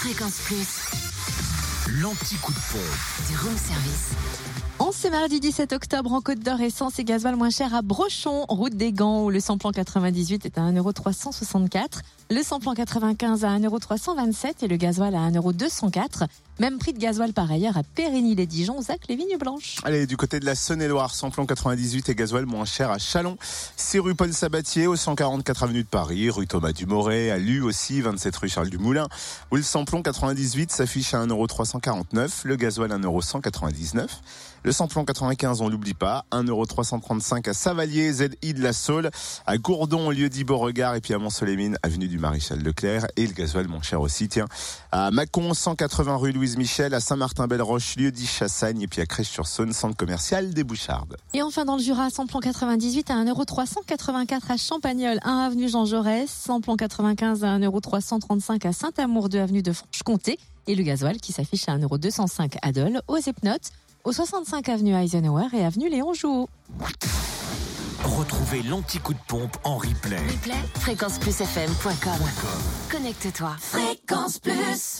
Fréquence Plus, L'anti-coup de pompe. du room service. En ce mardi 17 octobre, en Côte d'Or, essence et gasoil moins cher à Brochon, route des Gants, où le samplon 98 est à 1,364€, le samplon 95 à 1,327€ et le gasoil à 1,204€. Même prix de gasoil par ailleurs à Périgny-les-Dijon, Zac, les Vignes Blanches. Allez, du côté de la Saône-et-Loire, samplon 98 et gasoil moins cher à Chalon. 6 rue Paul Sabatier, au 144 avenue de Paris, rue Thomas Dumoret, à Lu aussi, 27 rue Charles Dumoulin, où le samplon 98 s'affiche à 1,349€, le gasoil 1,199€. Le samplon 95, on l'oublie pas, 1,335€ à Savalier, ZI de la Saule, à Gourdon, lieu dit Beauregard, et puis à Mont-Solémine, avenue du Maréchal Leclerc, et le gasoil moins cher aussi, tiens, à Mâcon, 180 rue Louise Michel, à Saint-Martin-Belle-Roche, lieu dit Chassagne, et puis à Crèche-sur-Saône, centre commercial des Bouchardes. Et enfin dans le Jura, samplon 98 à 1,384€ à Champagnol, 1 avenue Jean Jaurès, samplon 95 à 1,335€ à Saint-Amour, 2 avenue de Franche-Comté, et le gasoil qui s'affiche à 1,205€ à Dole, aux Epnotes, au 65 avenue Eisenhower et avenue Léon Jouot. Retrouvez l'anti-coup de pompe en replay. Replay, fréquenceplusfm.com. Connecte-toi. Fréquence Plus.